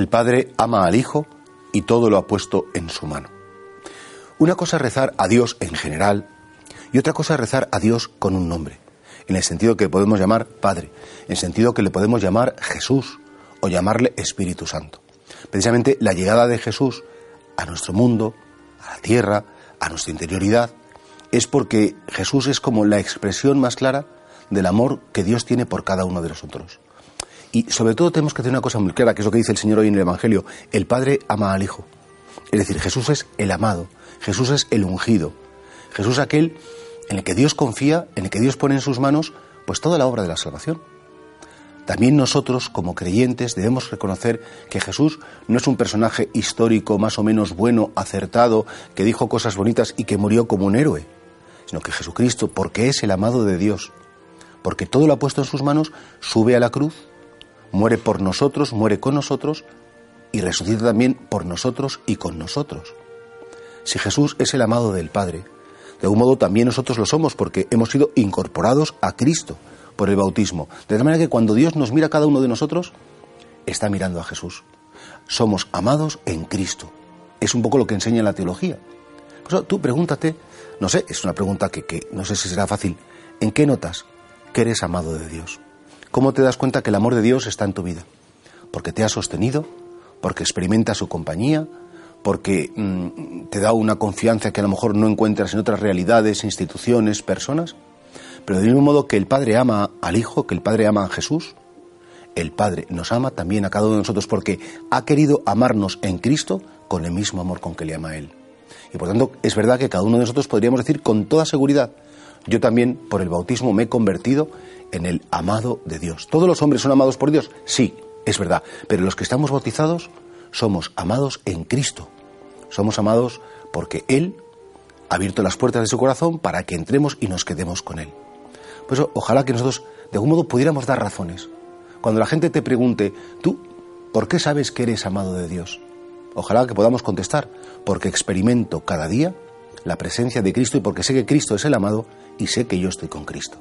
El Padre ama al Hijo y todo lo ha puesto en su mano. Una cosa es rezar a Dios en general y otra cosa es rezar a Dios con un nombre, en el sentido que le podemos llamar Padre, en el sentido que le podemos llamar Jesús o llamarle Espíritu Santo. Precisamente la llegada de Jesús a nuestro mundo, a la tierra, a nuestra interioridad, es porque Jesús es como la expresión más clara del amor que Dios tiene por cada uno de nosotros. Y sobre todo tenemos que tener una cosa muy clara, que es lo que dice el Señor hoy en el Evangelio. El Padre ama al Hijo. Es decir, Jesús es el amado, Jesús es el ungido, Jesús es aquel en el que Dios confía, en el que Dios pone en sus manos pues toda la obra de la salvación. También nosotros, como creyentes, debemos reconocer que Jesús no es un personaje histórico más o menos bueno, acertado, que dijo cosas bonitas y que murió como un héroe, sino que Jesucristo, porque es el amado de Dios, porque todo lo ha puesto en sus manos, sube a la cruz, muere por nosotros, muere con nosotros y resucita también por nosotros y con nosotros. Si Jesús es el amado del Padre, de algún modo también nosotros lo somos porque hemos sido incorporados a Cristo por el bautismo. De tal manera que cuando Dios nos mira a cada uno de nosotros, está mirando a Jesús. Somos amados en Cristo. Es un poco lo que enseña la teología. Por tú pregúntate, no sé, es una pregunta que, que no sé si será fácil, ¿en qué notas que eres amado de Dios? ¿Cómo te das cuenta que el amor de Dios está en tu vida? Porque te ha sostenido, porque experimentas su compañía, porque mm, te da una confianza que a lo mejor no encuentras en otras realidades, instituciones, personas. Pero del mismo modo que el Padre ama al Hijo, que el Padre ama a Jesús, el Padre nos ama también a cada uno de nosotros porque ha querido amarnos en Cristo con el mismo amor con que le ama a Él. Y por tanto es verdad que cada uno de nosotros podríamos decir con toda seguridad, yo también por el bautismo me he convertido en el amado de Dios. ¿Todos los hombres son amados por Dios? Sí, es verdad. Pero los que estamos bautizados somos amados en Cristo. Somos amados porque Él ha abierto las puertas de su corazón para que entremos y nos quedemos con Él. Por eso, ojalá que nosotros de algún modo pudiéramos dar razones. Cuando la gente te pregunte, tú, ¿por qué sabes que eres amado de Dios? Ojalá que podamos contestar, porque experimento cada día la presencia de Cristo y porque sé que Cristo es el amado y sé que yo estoy con Cristo.